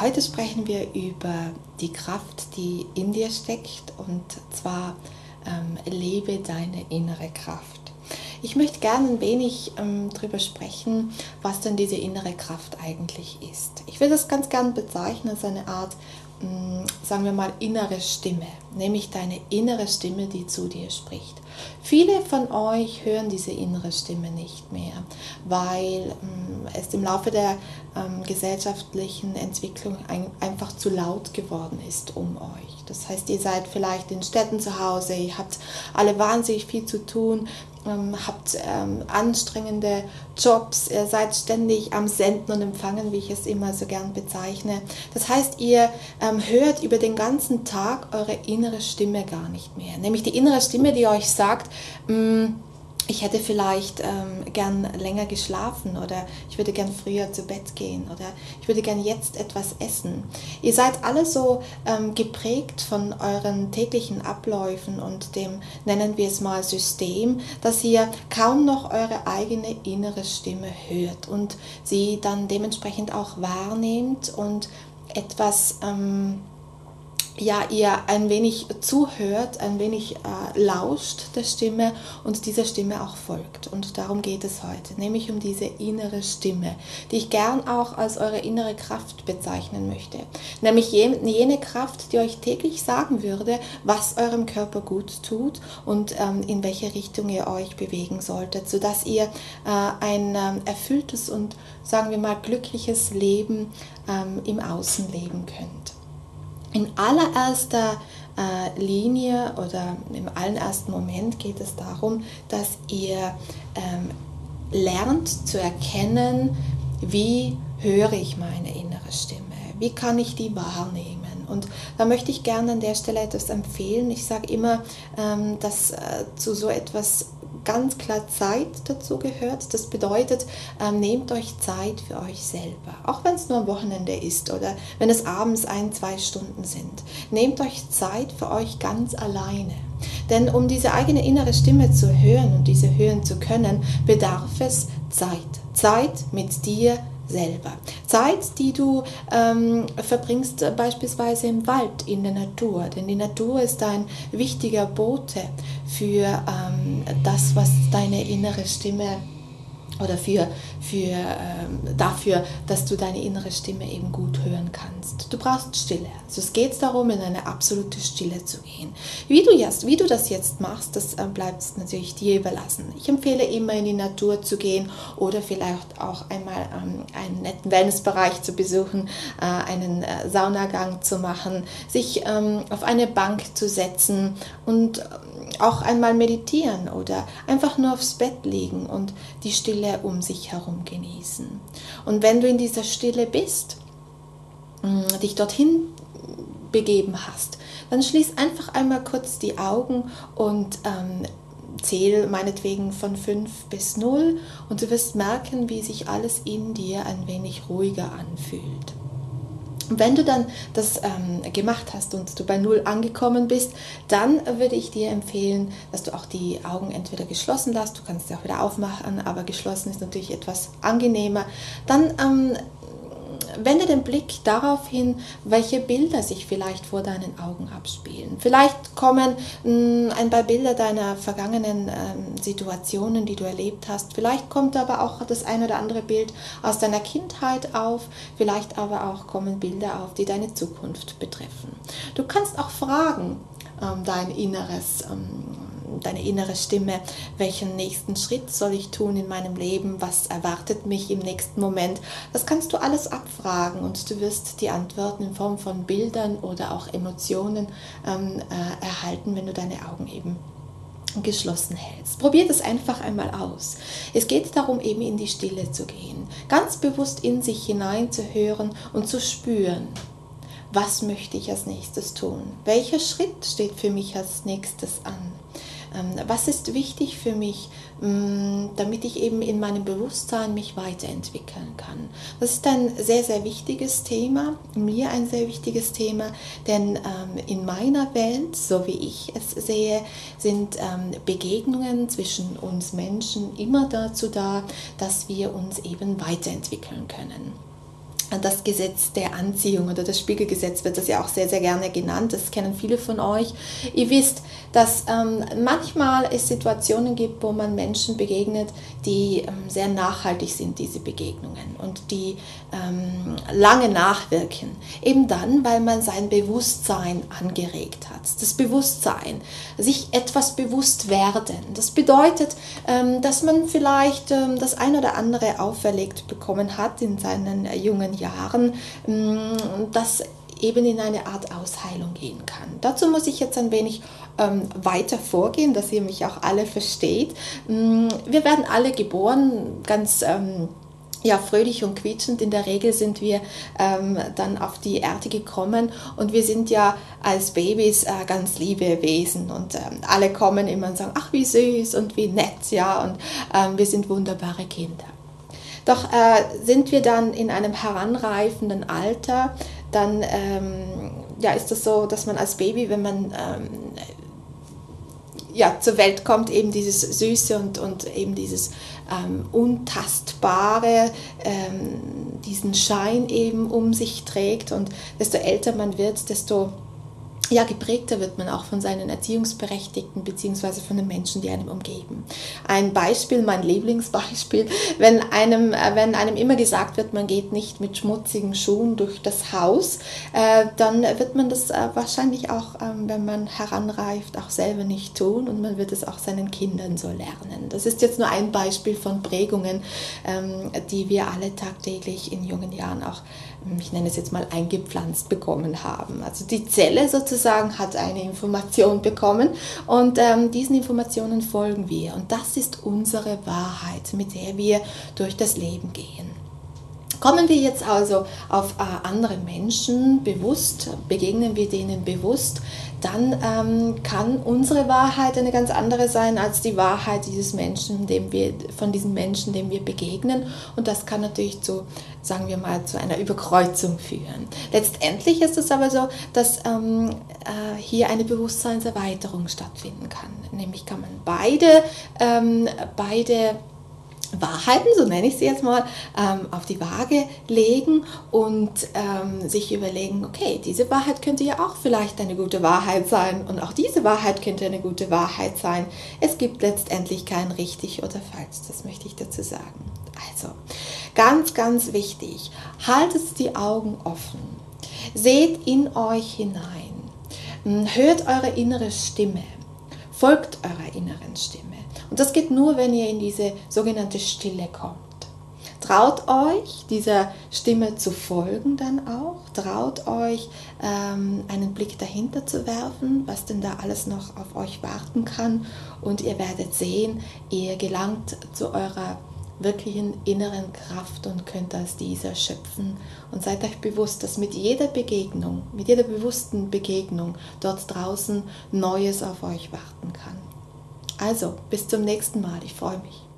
heute sprechen wir über die Kraft, die in dir steckt und zwar ähm, lebe deine innere Kraft. Ich möchte gerne ein wenig ähm, darüber sprechen, was denn diese innere Kraft eigentlich ist. Ich will das ganz gern bezeichnen als eine Art Mm, sagen wir mal, innere Stimme, nämlich deine innere Stimme, die zu dir spricht. Viele von euch hören diese innere Stimme nicht mehr, weil ähm, es im Laufe der ähm, gesellschaftlichen Entwicklung ein, einfach zu laut geworden ist um euch. Das heißt, ihr seid vielleicht in Städten zu Hause, ihr habt alle wahnsinnig viel zu tun, ähm, habt ähm, anstrengende Jobs, ihr seid ständig am Senden und Empfangen, wie ich es immer so gern bezeichne. Das heißt, ihr ähm, hört über den ganzen Tag eure innere Stimme gar nicht mehr. Nämlich die innere Stimme, die euch sagt, mh, mm, ich hätte vielleicht ähm, gern länger geschlafen oder ich würde gern früher zu Bett gehen oder ich würde gern jetzt etwas essen. Ihr seid alle so ähm, geprägt von euren täglichen Abläufen und dem, nennen wir es mal, System, dass ihr kaum noch eure eigene innere Stimme hört und sie dann dementsprechend auch wahrnehmt und etwas... Ähm, ja, ihr ein wenig zuhört, ein wenig äh, lauscht der Stimme und dieser Stimme auch folgt. Und darum geht es heute, nämlich um diese innere Stimme, die ich gern auch als eure innere Kraft bezeichnen möchte. Nämlich jene Kraft, die euch täglich sagen würde, was eurem Körper gut tut und ähm, in welche Richtung ihr euch bewegen solltet, sodass ihr äh, ein ähm, erfülltes und, sagen wir mal, glückliches Leben ähm, im Außen leben könnt in allererster äh, Linie oder im allerersten Moment geht es darum, dass ihr ähm, lernt zu erkennen, wie höre ich meine innere Stimme, wie kann ich die wahrnehmen. Und da möchte ich gerne an der Stelle etwas empfehlen. Ich sage immer, ähm, dass äh, zu so etwas ganz klar Zeit dazu gehört. Das bedeutet, ähm, nehmt euch Zeit für euch selber. Auch wenn es nur am Wochenende ist oder wenn es abends ein, zwei Stunden sind. Nehmt euch Zeit für euch ganz alleine. Denn um diese eigene innere Stimme zu hören und diese hören zu können, bedarf es Zeit. Zeit mit dir selber. Zeit, die du ähm, verbringst äh, beispielsweise im Wald, in der Natur. Denn die Natur ist ein wichtiger Bote für ähm, das, was deine innere Stimme oder für, für, ähm, dafür, dass du deine innere Stimme eben gut hören kannst. Du brauchst Stille. Also es geht darum, in eine absolute Stille zu gehen. Wie du, jetzt, wie du das jetzt machst, das äh, bleibt natürlich dir überlassen. Ich empfehle immer in die Natur zu gehen oder vielleicht auch einmal ähm, einen netten Wellnessbereich zu besuchen, äh, einen äh, Saunagang zu machen, sich ähm, auf eine Bank zu setzen und ähm, auch einmal meditieren oder einfach nur aufs Bett liegen und die Stille um sich herum genießen. Und wenn du in dieser Stille bist, mm, dich dorthin begeben hast, dann schließ einfach einmal kurz die Augen und ähm, zähl meinetwegen von 5 bis 0 und du wirst merken, wie sich alles in dir ein wenig ruhiger anfühlt. Und wenn du dann das ähm, gemacht hast und du bei Null angekommen bist, dann würde ich dir empfehlen, dass du auch die Augen entweder geschlossen lässt, du kannst sie auch wieder aufmachen, aber geschlossen ist natürlich etwas angenehmer. Dann ähm, wende den Blick darauf hin, welche Bilder sich vielleicht vor deinen Augen abspielen. Vielleicht kommen mm, ein paar Bilder deiner vergangenen ähm, Situationen, die du erlebt hast. Vielleicht kommt aber auch das ein oder andere Bild aus deiner Kindheit auf. Vielleicht aber auch kommen Bilder auf, die deine Zukunft betreffen. Du kannst auch fragen, ähm, dein inneres ähm, deine innere Stimme, welchen nächsten Schritt soll ich tun in meinem Leben, was erwartet mich im nächsten Moment. Das kannst du alles abfragen und du wirst die Antworten in Form von Bildern oder auch Emotionen ähm, äh, erhalten, wenn du deine Augen eben geschlossen hältst. Probier das einfach einmal aus. Es geht darum, eben in die Stille zu gehen, ganz bewusst in sich hineinzuhören und zu spüren, was möchte ich als nächstes tun? Welcher Schritt steht für mich als nächstes an? Ähm, was ist wichtig für mich, mm, damit ich eben in meinem Bewusstsein mich weiterentwickeln kann. Das ist ein sehr, sehr wichtiges Thema, mir ein sehr wichtiges Thema, denn ähm, in meiner Welt, so wie ich es sehe, sind ähm, Begegnungen zwischen uns Menschen immer dazu da, dass wir uns eben weiterentwickeln können das Gesetz der Anziehung oder das Spiegelgesetz wird das ja auch sehr, sehr gerne genannt. Das kennen viele von euch. Ihr wisst, dass ähm, manchmal es Situationen gibt, wo man Menschen begegnet, die ähm, sehr nachhaltig sind, diese Begegnungen und die ähm, lange nachwirken. Eben dann, weil man sein Bewusstsein angeregt hat. Das Bewusstsein, sich etwas bewusst werden. Das bedeutet, ähm, dass man vielleicht ähm, das ein oder andere auferlegt bekommen hat in seinen äh, jungen Jahren, mm, das eben in eine Art Ausheilung gehen kann. Dazu muss ich jetzt ein wenig ähm, weiter vorgehen, dass ihr mich auch alle versteht. Mm, wir werden alle geboren, ganz ähm, ja, fröhlich und quietschend. In der Regel sind wir ähm, dann auf die Erde gekommen und wir sind ja als Babys äh, ganz liebe Wesen und ähm, alle kommen immer und sagen, ach wie süß und wie nett, ja, und ähm, wir sind wunderbare Kinder. Doch äh, sind wir dann in einem heranreifenden Alter, dann ähm, ja, ist das so, dass man als Baby, wenn man ähm, ja, zur Welt kommt, eben dieses Süße und, und eben dieses ähm, Untastbare, ähm, diesen Schein eben um sich trägt. Und desto älter man wird, desto ja, geprägter wird man auch von seinen Erziehungsberechtigten bzw. von den Menschen, die einem umgeben. Ein Beispiel, mein Lieblingsbeispiel, wenn einem, äh, wenn einem immer gesagt wird, man geht nicht mit schmutzigen Schuhen durch das Haus, äh, dann wird man das äh, wahrscheinlich auch, ähm, wenn man heranreift, auch selber nicht tun und man wird es auch seinen Kindern so lernen. Das ist jetzt nur ein Beispiel von Prägungen, ähm, die wir alle tagtäglich in jungen Jahren auch, ich nenne es jetzt mal, eingepflanzt bekommen haben. Also die Zelle sozusagen sozusagen hat eine Information bekommen und ähm, diesen Informationen folgen wir. Und das ist unsere Wahrheit, mit der wir durch das Leben gehen. Kommen wir jetzt also auf äh, andere Menschen bewusst, begegnen wir denen bewusst, dann ähm, kann unsere Wahrheit eine ganz andere sein als die Wahrheit dieses Menschen, dem wir, von diesem Menschen, dem wir begegnen. Und das kann natürlich zu, sagen wir mal, zu einer Überkreuzung führen. Letztendlich ist es aber so, dass ähm, äh, hier eine Bewusstseinserweiterung stattfinden kann. Nämlich kann man beide, ähm, beide Wahrheiten, so nenne ich sie jetzt mal, ähm, auf die Waage legen und ähm, sich überlegen, okay, diese Wahrheit könnte ja auch vielleicht eine gute Wahrheit sein und auch diese Wahrheit könnte eine gute Wahrheit sein. Es gibt letztendlich kein richtig oder falsch, das möchte ich dazu sagen. Also, ganz, ganz wichtig, haltet die Augen offen, seht in euch hinein, hört eure innere Stimme, folgt eurer inneren Stimme. Und das geht nur, wenn ihr in diese sogenannte Stille kommt. Traut euch, dieser Stimme zu folgen dann auch. Traut euch, ähm, einen Blick dahinter zu werfen, was denn da alles noch auf euch warten kann. Und ihr werdet sehen, ihr gelangt zu eurer wirklichen inneren Kraft und könnt aus dieser schöpfen. Und seid euch bewusst, dass mit jeder Begegnung, mit jeder bewussten Begegnung dort draußen Neues auf euch warten kann. Also, bis zum nächsten Mal. Ich freue mich.